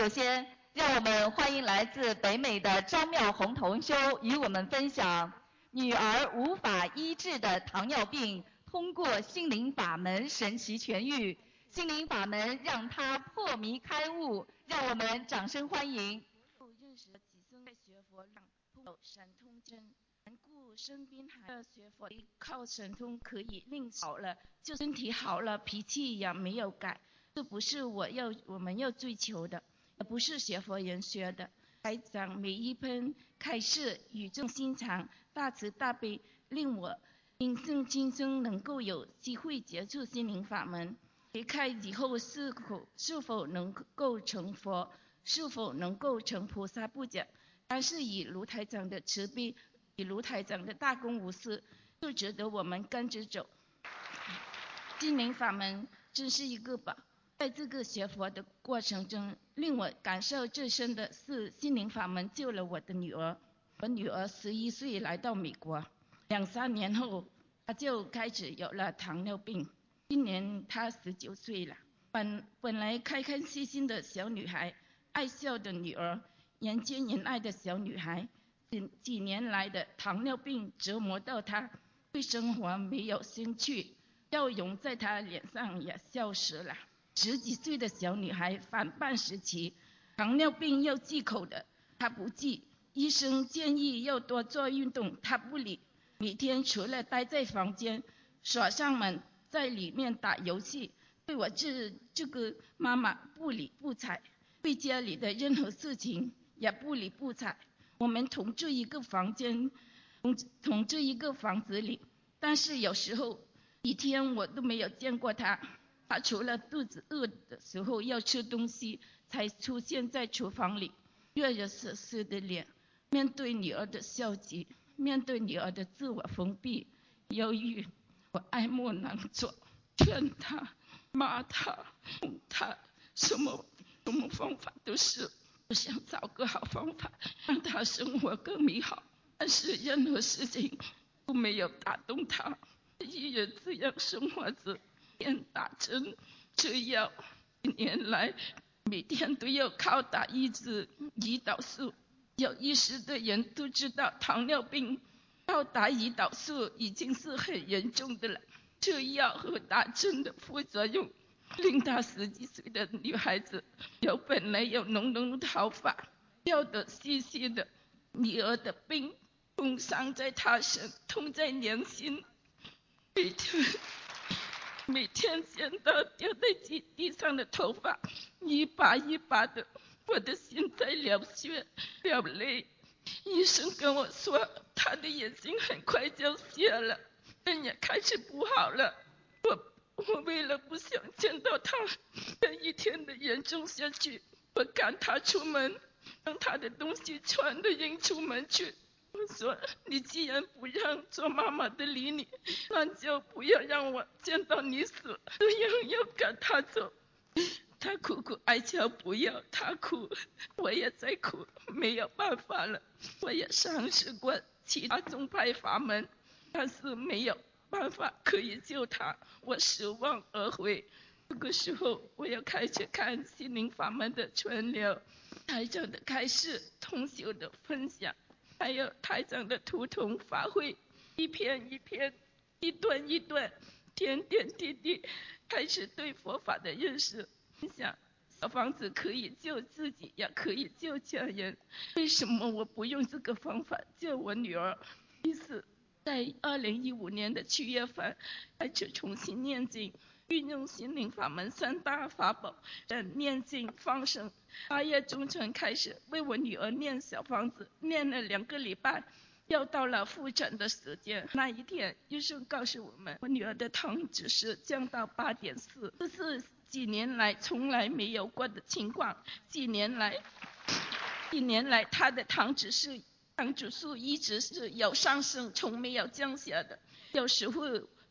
首先，让我们欢迎来自北美的张妙红同修与我们分享女儿无法医治的糖尿病，通过心灵法门神奇痊愈。心灵法门让她破迷开悟，让我们掌声欢迎。认识了几生在学佛让有神通真，难故生病还要学佛，靠神通可以令好了，就身体好了，脾气也没有改，这不是我要我们要追求的。也不是学佛人学的，台长每一篇开示语重心长，大慈大悲，令我今生今生能够有机会接触心灵法门。离开以后是否是否能够成佛，是否能够成菩萨不讲，但是以卢台长的慈悲，以卢台长的大公无私，就值得我们跟着走。心灵法门真是一个宝。在这个学佛的过程中，令我感受最深的是心灵法门救了我的女儿。我女儿十一岁来到美国，两三年后，她就开始有了糖尿病。今年她十九岁了，本本来开开心心的小女孩，爱笑的女儿，人见人爱的小女孩，几几年来的糖尿病折磨到她，对生活没有兴趣，笑容在她脸上也消失了。十几岁的小女孩反叛时期，糖尿病又忌口的，她不忌。医生建议要多做运动，她不理。每天除了待在房间，锁上门，在里面打游戏，对我这这个妈妈不理不睬，对家里的任何事情也不理不睬。我们同住一个房间，同同住一个房子里，但是有时候一天我都没有见过她。他除了肚子饿的时候要吃东西，才出现在厨房里，热热死死的脸，面对女儿的消极，面对女儿的自我封闭、忧郁，我爱莫能助，劝他、骂他、哄他，什么什么方法都是，我想找个好方法让他生活更美好，但是任何事情都没有打动他，依然这样生活着。天打针吃药，一年来每天都要靠打一支胰岛素。有意识的人都知道，糖尿病靠打胰岛素已经是很严重的了。吃药和打针的副作用，令她十几岁的女孩子有本来有浓浓的头发，掉得细细的。女儿的病痛伤在她身，痛在娘心。每天。每天见到掉在地地上的头发，一把一把的，我的心在流血流泪。医生跟我说，他的眼睛很快就要瞎了，人也开始不好了。我我为了不想见到他，再一天的严重下去，我赶他出门，让他的东西全都扔出门去。我说：“你既然不让做妈妈的理你，那就不要让我见到你死，这样要赶他走。”他苦苦哀求不要，他哭，我也在哭，没有办法了。我也尝试过其他宗派法门，但是没有办法可以救他，我失望而回。这个时候，我要开始看心灵法门的传流，台长的开示，通修的分享。还有台长的图腾发挥，一篇一篇，一段一段，点点滴滴，开始对佛法的认识。想小房子可以救自己，也可以救家人，为什么我不用这个方法救我女儿？于是，在二零一五年的七月份，开始重新念经。运用心灵法门三大法宝的念经放生，八月中旬开始为我女儿念小房子，念了两个礼拜，又到了复诊的时间。那一天，医生告诉我们，我女儿的糖指数降到八点四，这是几年来从来没有过的情况。几年来，一年来她的糖指数糖指数一直是有上升，从没有降下的。有时候。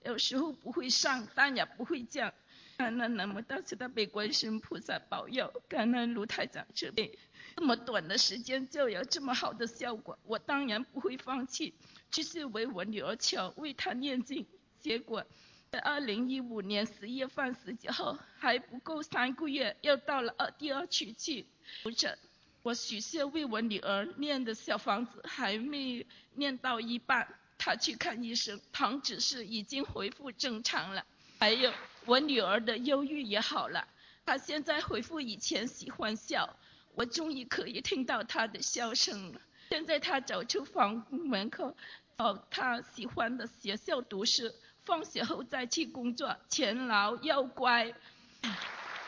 有时候不会上，但也不会降。感恩南无大慈大悲观世音菩萨保佑，感恩卢太长慈悲。这么短的时间就有这么好的效果，我当然不会放弃，继续为我女儿求，为她念经。结果在二零一五年十月份十九号，还不够三个月，又到了二第二期去复诊。我许下为我女儿念的小房子还没念到一半，他去看医生，糖指数已经恢复正常了。还有我女儿的忧郁也好了，她现在恢复以前喜欢笑，我终于可以听到她的笑声了。现在她走出房门口，到她喜欢的学校读书，放学后再去工作，勤劳又乖。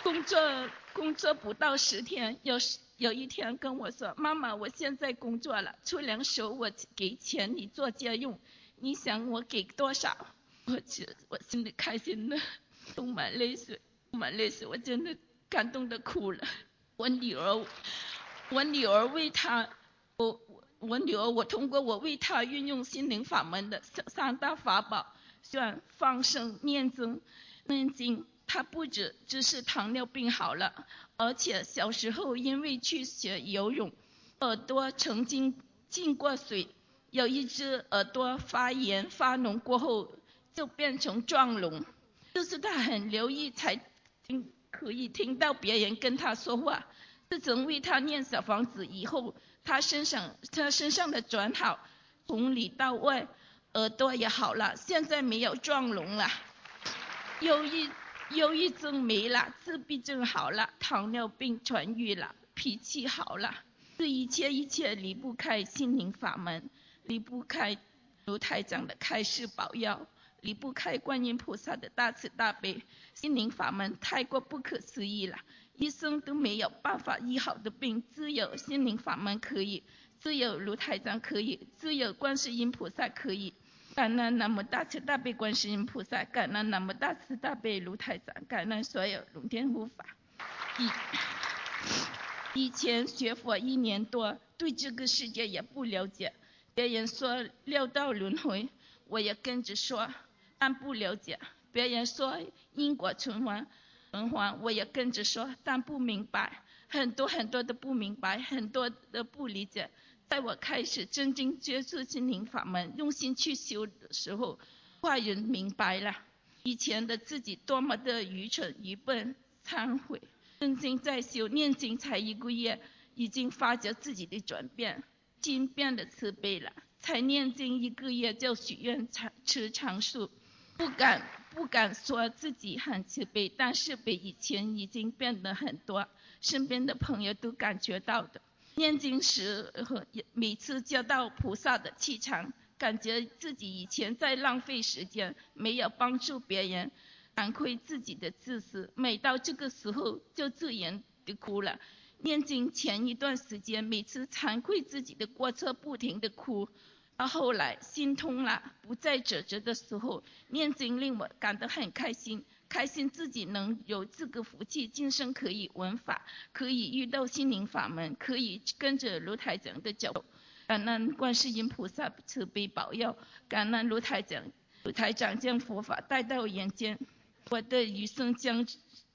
工作工作不到十天，有有一天跟我说：“妈妈，我现在工作了，出粮时我给钱你做家用，你想我给多少？”我觉我心里开心的，充满泪水，充满泪水，我真的感动的哭了。我女儿，我女儿为她，我我女儿，我通过我为她运用心灵法门的三三大法宝，算放生、念经、念经。他不止只是糖尿病好了，而且小时候因为去学游泳，耳朵曾经进过水，有一只耳朵发炎发脓过后就变成撞聋，就是他很留意才听可以听到别人跟他说话。自从为他念小房子以后，他身上他身上的转好，从里到外耳朵也好了，现在没有撞聋了，忧郁。忧郁症没了，自闭症好了，糖尿病痊愈了，脾气好了，这一切一切离不开心灵法门，离不开卢台长的开示保佑，离不开观音菩萨的大慈大悲。心灵法门太过不可思议了，医生都没有办法医好的病，只有心灵法门可以，只有卢台长可以，只有观世音菩萨可以。感恩南无大慈大悲观世音菩萨，感恩南无大慈大悲卢台长，感恩所有龙天护法。以以前学佛一年多，对这个世界也不了解。别人说六道轮回，我也跟着说，但不了解。别人说因果循环，循环我也跟着说，但不明白。很多很多的不明白，很多的不理解。在我开始真正接触心灵法门，用心去修的时候，化人明白了以前的自己多么的愚蠢愚笨，忏悔。真正在修念经才一个月，已经发觉自己的转变，心变得慈悲了。才念经一个月就许愿长吃长寿，不敢不敢说自己很慈悲，但是比以前已经变得很多，身边的朋友都感觉到的。念经时和每次接到菩萨的气场，感觉自己以前在浪费时间，没有帮助别人，惭愧自己的自私。每到这个时候就自然的哭了。念经前一段时间，每次惭愧自己的过错，不停的哭。到后来心通了，不再指责的时候，念经令我感到很开心。开心自己能有这个福气，今生可以闻法，可以遇到心灵法门，可以跟着卢台长的脚步。感恩观世音菩萨慈悲保佑，感恩卢台长，卢台长将佛法带到人间。我的余生将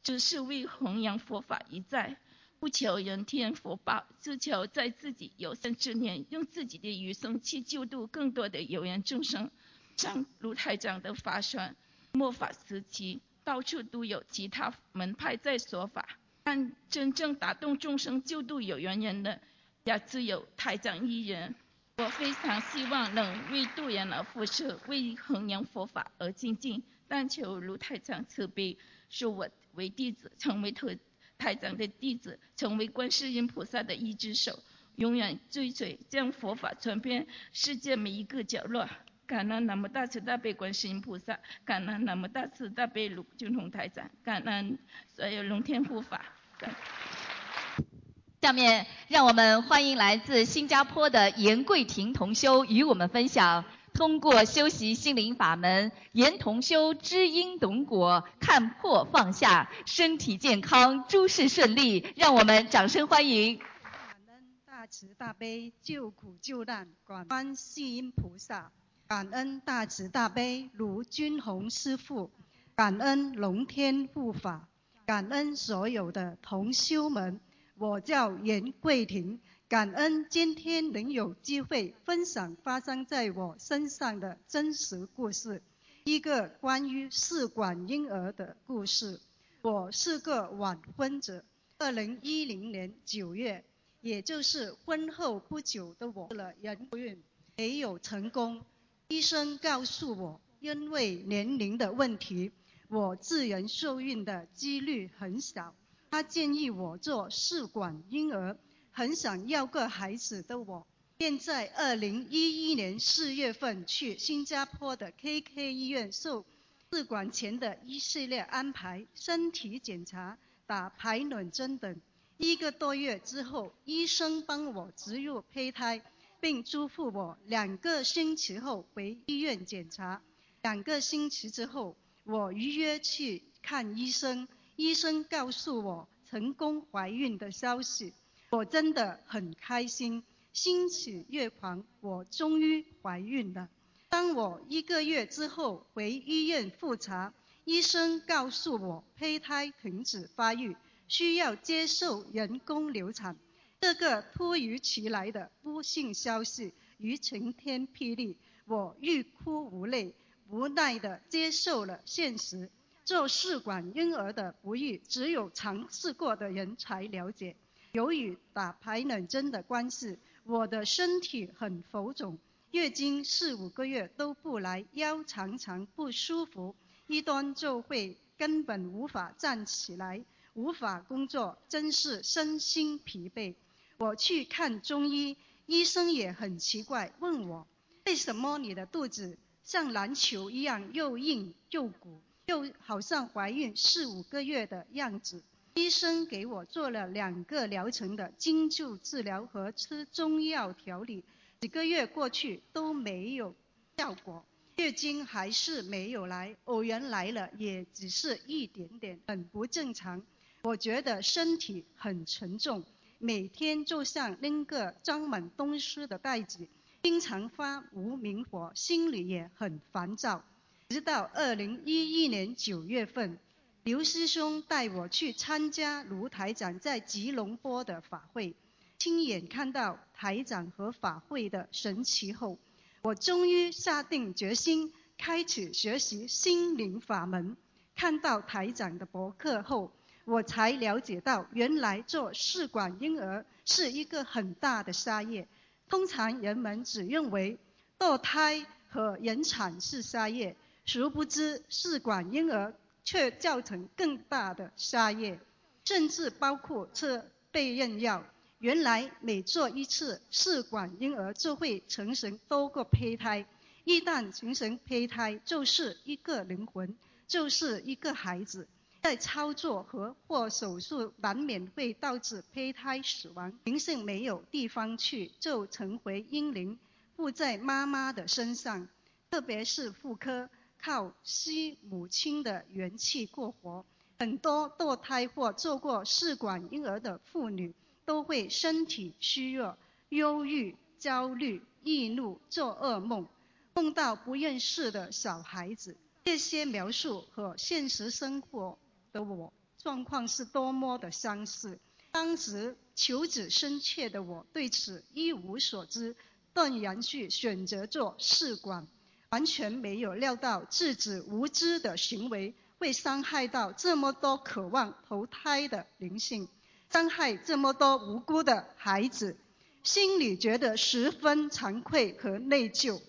只是为弘扬佛法一在，不求人天福报，只求在自己有生之年，用自己的余生去救度更多的有缘众生。上卢台长的法宣，末法时期。到处都有其他门派在说法，但真正打动众生、救度有缘人的，也只有台长一人。我非常希望能为度人而付出，为弘扬佛法而精进。但求如台长慈悲，收我为弟子，成为台台长的弟子，成为观世音菩萨的一只手，永远追随，将佛法传遍世界每一个角落。感恩南无大慈大悲观世音菩萨，感恩南无大慈大悲卢俊宏台长，感恩所有龙天护法。下面让我们欢迎来自新加坡的严桂婷同修与我们分享，通过修习心灵法门，严同修知因懂果，看破放下，身体健康，诸事顺利。让我们掌声欢迎。感恩大慈大悲救苦救难观世音菩萨。感恩大慈大悲卢军宏师父，感恩龙天护法，感恩所有的同修们。我叫严桂婷，感恩今天能有机会分享发生在我身上的真实故事。一个关于试管婴儿的故事。我是个晚婚者，二零一零年九月，也就是婚后不久的我了人孕，没有成功。医生告诉我，因为年龄的问题，我自然受孕的几率很小。他建议我做试管婴儿。很想要个孩子的我，便在二零一一年四月份去新加坡的 KK 医院受试管前的一系列安排、身体检查、打排卵针等。一个多月之后，医生帮我植入胚胎，并嘱咐我两个星期后回医院检查。两个星期之后，我预约去看医生，医生告诉我成功怀孕的消息。我真的很开心，欣喜若狂。我终于怀孕了。当我一个月之后回医院复查，医生告诉我胚胎停止发育，需要接受人工流产。这个突如其来的不幸消息如晴天霹雳，我欲哭无泪，无奈地接受了现实。做试管婴儿的不易，只有尝试过的人才了解。由于打排卵针的关系，我的身体很浮肿，月经四五个月都不来，腰常常不舒服，一端就会根本无法站起来，无法工作，真是身心疲惫。我去看中医，医生也很奇怪，问我为什么你的肚子像篮球一样又硬又鼓，又好像怀孕四五个月的样子。医生给我做了两个疗程的针灸治疗和吃中药调理，几个月过去都没有效果，月经还是没有来，偶然来了也只是一点点，很不正常。我觉得身体很沉重，每天就像拎个装满东西的袋子，经常发无名火，心里也很烦躁。直到二零一一年九月份。刘师兄带我去参加卢台长在吉隆坡的法会，亲眼看到台长和法会的神奇后，我终于下定决心开始学习心灵法门。看到台长的博客后，我才了解到原来做试管婴儿是一个很大的杀业。通常人们只认为堕胎和引产是杀业，殊不知试管婴儿。却造成更大的杀业，甚至包括吃备孕药。原来每做一次试管婴儿就会成成多个胚胎，一旦形成胚胎，就是一个灵魂，就是一个孩子。在操作和或手术难免会导致胚胎死亡，灵性没有地方去，就成回婴灵附在妈妈的身上，特别是妇科。靠吸母亲的元气过活，很多堕胎或做过试管婴儿的妇女都会身体虚弱、忧郁、焦虑、易怒、做噩梦，梦到不认识的小孩子。这些描述和现实生活的我状况是多么的相似。当时求子深切的我对此一无所知，断然去选择做试管。完全没有料到自己无知的行为会伤害到这么多渴望投胎的灵性，伤害这么多无辜的孩子，心里觉得十分惭愧和内疚。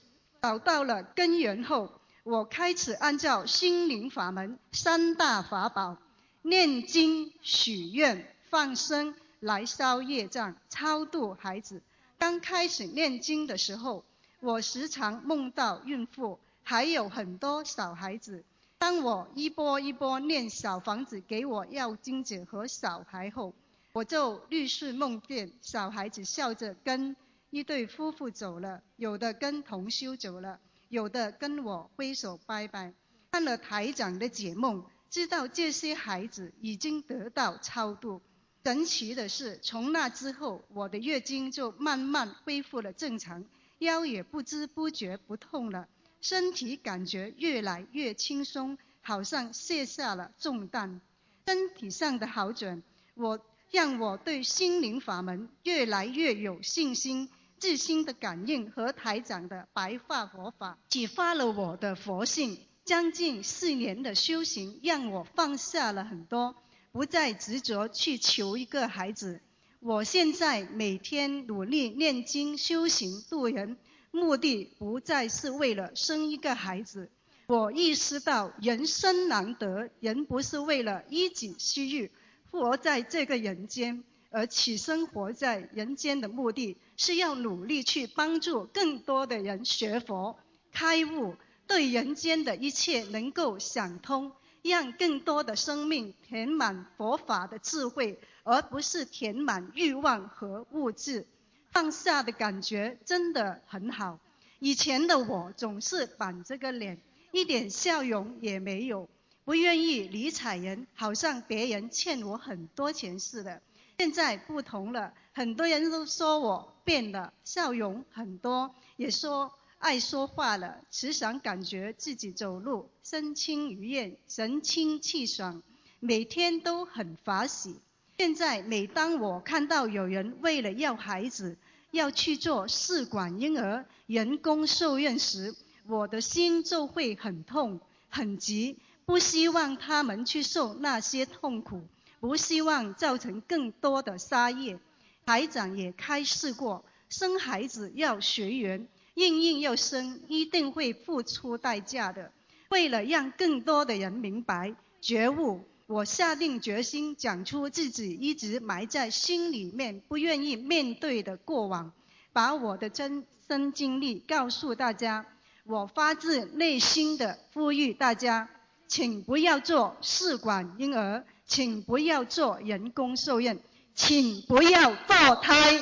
找到了根源后，我开始按照心灵法门三大法宝：念经、许愿、放生来烧业障、超度孩子。刚开始念经的时候。我时常梦到孕妇，还有很多小孩子。当我一波一波念小房子给我要金子和小孩后，我就绿视梦见小孩子笑着跟一对夫妇走了，有的跟同修走了，有的跟我挥手拜拜。看了台长的解梦，知道这些孩子已经得到超度。神奇的是，从那之后，我的月经就慢慢恢复了正常。腰也不知不觉不痛了，身体感觉越来越轻松，好像卸下了重担。身体上的好转，我让我对心灵法门越来越有信心。自心的感应和台长的白话佛法，启发了我的佛性，将近四年的修行，让我放下了很多，不再执着去求一个孩子。我现在每天努力念经修行度人，目的不再是为了生一个孩子。我意识到人生难得，人不是为了一己私欲活在这个人间，而起生活在人间的目的是要努力去帮助更多的人学佛开悟。对人间的一切能够想通，让更多的生命填满佛法的智慧，而不是填满欲望和物质。放下的感觉真的很好。以前的我总是板着个脸，一点笑容也没有，不愿意理睬人，好像别人欠我很多钱似的。现在不同了，很多人都说我变了，笑容很多，也说。爱说话了，时常感觉自己走路身轻如燕，神清气爽，每天都很法喜。现在每当我看到有人为了要孩子要去做试管婴儿、人工受孕时，我的心就会很痛、很急，不希望他们去受那些痛苦，不希望造成更多的杀业。台长也开示过，生孩子要学缘。应应要生，一定会付出代价的。为了让更多的人明白觉悟，我下定决心讲出自己一直埋在心里面不愿意面对的过往，把我的真身经历告诉大家。我发自内心的呼吁大家，请不要做试管婴儿，请不要做人工受孕，请不要堕胎。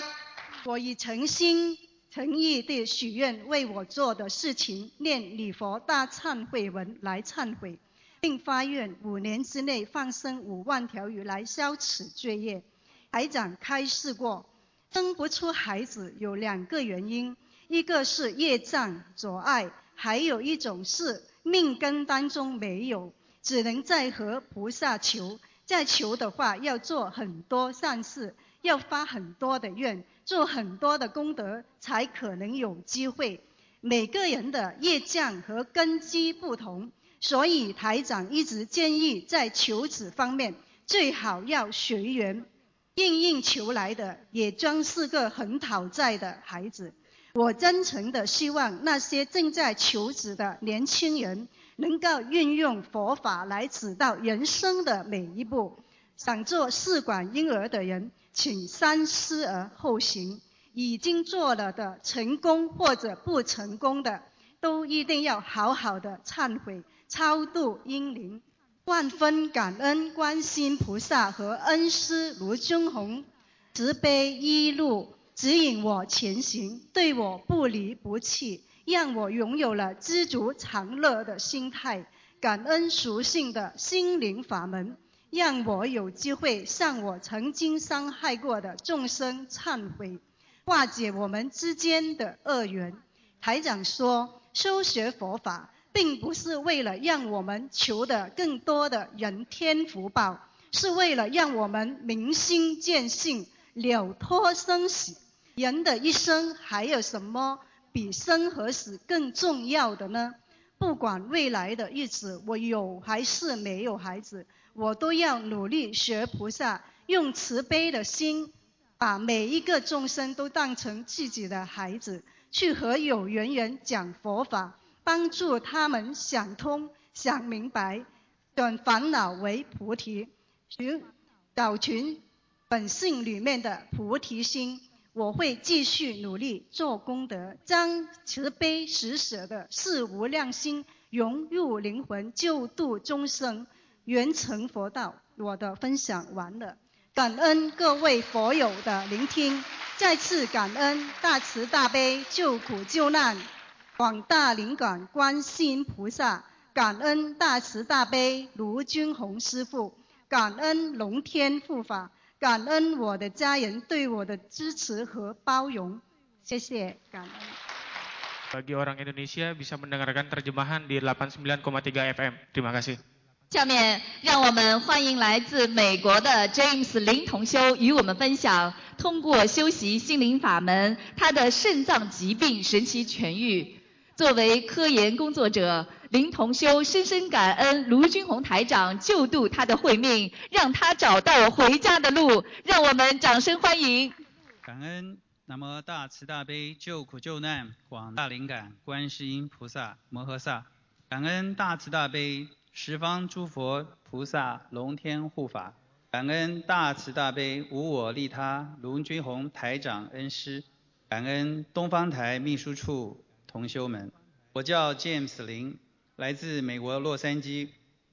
我已诚心。诚意地许愿，为我做的事情念礼佛大忏悔文来忏悔，并发愿五年之内放生五万条鱼来消此罪业。台长开示过，生不出孩子有两个原因，一个是业障阻碍，还有一种是命根当中没有，只能在和菩萨求。再求的话，要做很多善事，要发很多的愿。做很多的功德，才可能有机会。每个人的业障和根基不同，所以台长一直建议在求子方面最好要随缘，应应求来的也将是个很讨债的孩子。我真诚的希望那些正在求子的年轻人，能够运用佛法来指导人生的每一步。想做试管婴儿的人。请三思而后行。已经做了的，成功或者不成功的，都一定要好好的忏悔、超度英灵。万分感恩观世菩萨和恩师卢俊宏，慈悲一路指引我前行，对我不离不弃，让我拥有了知足常乐的心态，感恩属性的心灵法门。让我有机会向我曾经伤害过的众生忏悔，化解我们之间的恶缘。台长说，修学佛法，并不是为了让我们求得更多的人天福报，是为了让我们明心见性，了脱生死。人的一生还有什么比生和死更重要的呢？不管未来的日子我有还是没有孩子。我都要努力学菩萨，用慈悲的心，把每一个众生都当成自己的孩子，去和有缘人讲佛法，帮助他们想通、想明白，转烦恼为菩提，寻找寻本性里面的菩提心。我会继续努力做功德，将慈悲施舍的四无量心融入灵魂，救度众生。圆成佛道，我的分享完了，感恩各位佛友的聆听，再次感恩大慈大悲救苦救难广大灵感观世音菩萨，感恩大慈大悲卢军宏师傅，感恩龙天护法，感恩我的家人对我的支持和包容，谢谢，感恩。Bagi orang Indonesia bisa mendengarkan terjemahan di 89,3 FM. Terima kasih. 下面让我们欢迎来自美国的 James 林同修与我们分享，通过修习心灵法门，他的肾脏疾病神奇痊愈。作为科研工作者，林同修深深感恩卢军宏台长救度他的慧命，让他找到回家的路。让我们掌声欢迎。感恩南无大慈大悲救苦救难广大灵感观世音菩萨摩诃萨，感恩大慈大悲十方诸佛菩萨龙天护法，感恩大慈大悲无我利他卢军宏台长恩师，感恩东方台秘书处同修们。我叫 James 林。来自美国洛杉矶，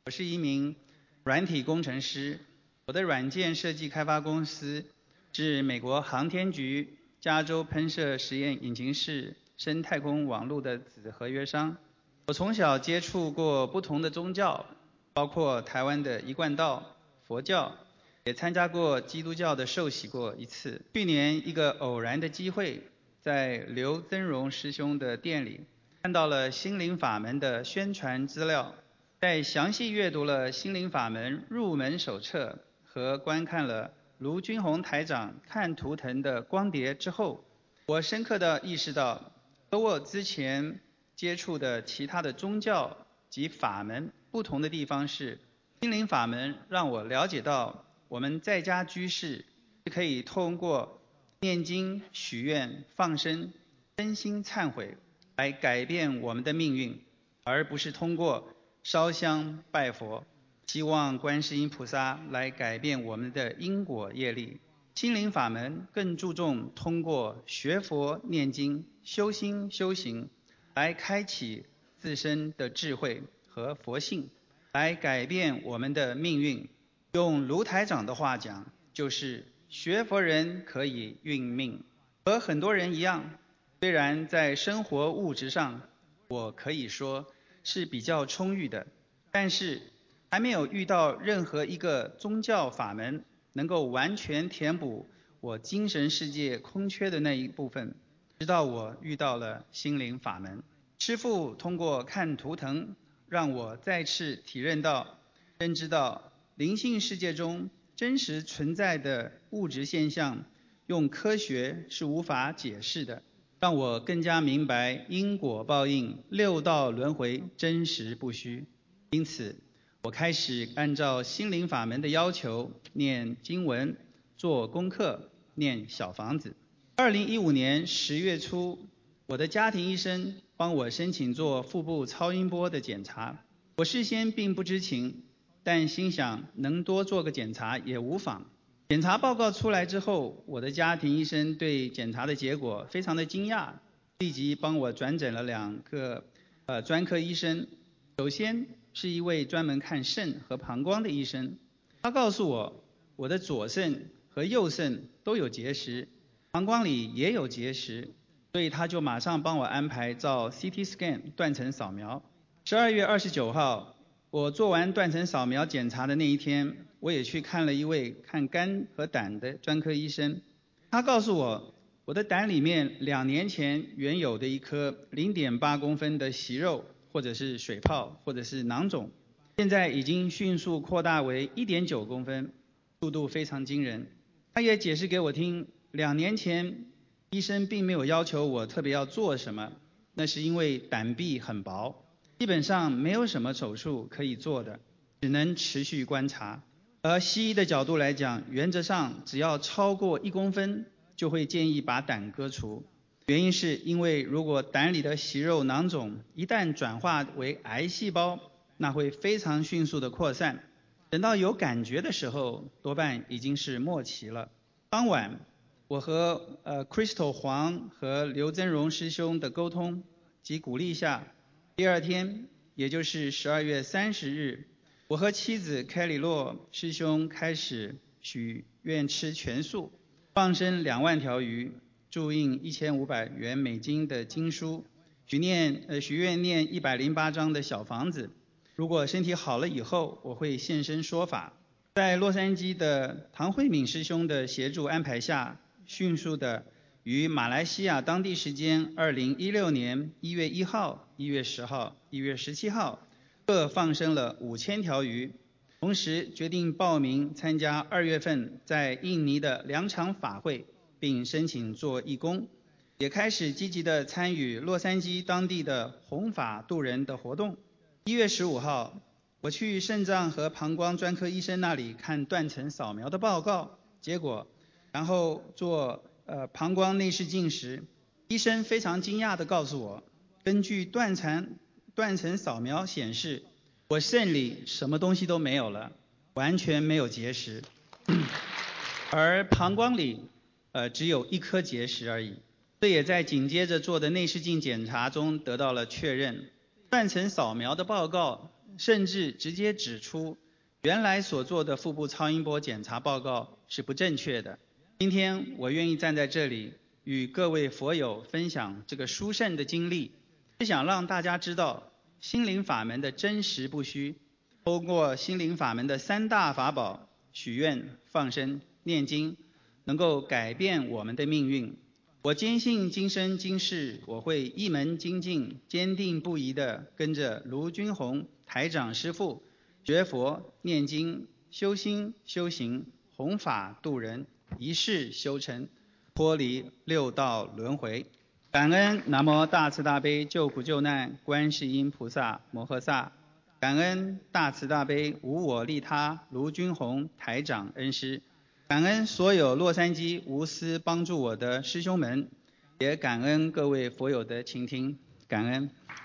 我是一名软体工程师。我的软件设计开发公司是美国航天局加州喷射实验引擎室深太空网络的子合约商。我从小接触过不同的宗教，包括台湾的一贯道、佛教，也参加过基督教的受洗过一次。去年一个偶然的机会，在刘增荣师兄的店里。看到了心灵法门的宣传资料，在详细阅读了心灵法门入门手册和观看了卢军宏台长看图腾的光碟之后，我深刻的意识到，和我之前接触的其他的宗教及法门不同的地方是，心灵法门让我了解到，我们在家居士可以通过念经、许愿、放生、真心忏悔。来改变我们的命运，而不是通过烧香拜佛，希望观世音菩萨来改变我们的因果业力。心灵法门更注重通过学佛念经、修心修行，来开启自身的智慧和佛性，来改变我们的命运。用卢台长的话讲，就是学佛人可以运命，和很多人一样。虽然在生活物质上，我可以说是比较充裕的，但是还没有遇到任何一个宗教法门能够完全填补我精神世界空缺的那一部分。直到我遇到了心灵法门，师父通过看图腾，让我再次体认到、认知到灵性世界中真实存在的物质现象，用科学是无法解释的。让我更加明白因果报应、六道轮回真实不虚。因此，我开始按照心灵法门的要求念经文、做功课、念小房子。二零一五年十月初，我的家庭医生帮我申请做腹部超音波的检查。我事先并不知情，但心想能多做个检查也无妨。检查报告出来之后，我的家庭医生对检查的结果非常的惊讶，立即帮我转诊了两个呃专科医生。首先是一位专门看肾和膀胱的医生，他告诉我我的左肾和右肾都有结石，膀胱里也有结石，所以他就马上帮我安排照 CT scan 断层扫描。十二月二十九号，我做完断层扫描检查的那一天。我也去看了一位看肝和胆的专科医生，他告诉我，我的胆里面两年前原有的一颗零点八公分的息肉，或者是水泡，或者是囊肿，现在已经迅速扩大为一点九公分，速度非常惊人。他也解释给我听，两年前医生并没有要求我特别要做什么，那是因为胆壁很薄，基本上没有什么手术可以做的，只能持续观察。而西医的角度来讲，原则上只要超过一公分，就会建议把胆割除。原因是因为如果胆里的息肉囊肿一旦转化为癌细胞，那会非常迅速的扩散，等到有感觉的时候，多半已经是末期了。当晚，我和呃 Crystal 黄和刘增荣师兄的沟通及鼓励下，第二天，也就是十二月三十日。我和妻子凯里洛师兄开始许愿吃全素，放生两万条鱼，注印一千五百元美金的经书，许念呃许愿念一百零八章的小房子。如果身体好了以后，我会现身说法。在洛杉矶的唐慧敏师兄的协助安排下，迅速的于马来西亚当地时间二零一六年一月一号、一月十号、一月十七号。各放生了五千条鱼，同时决定报名参加二月份在印尼的两场法会，并申请做义工，也开始积极的参与洛杉矶当地的弘法度人的活动。一月十五号，我去肾脏和膀胱专科医生那里看断层扫描的报告结果，然后做呃膀胱内视镜时，医生非常惊讶地告诉我，根据断层断层扫描显示，我肾里什么东西都没有了，完全没有结石，而膀胱里呃只有一颗结石而已。这也在紧接着做的内视镜检查中得到了确认。断层扫描的报告甚至直接指出，原来所做的腹部超音波检查报告是不正确的。今天我愿意站在这里与各位佛友分享这个殊胜的经历，是想让大家知道心灵法门的真实不虚。通过心灵法门的三大法宝——许愿、放生、念经，能够改变我们的命运。我坚信今生今世，我会一门精进、坚定不移地跟着卢军宏台长师父学佛、念经、修心、修行、弘法度人，一世修成，脱离六道轮回。感恩南无大慈大悲救苦救难观世音菩萨摩诃萨，感恩大慈大悲无我利他卢军宏台长恩师。感恩所有洛杉矶无私帮助我的师兄们，也感恩各位佛友的倾听，感恩。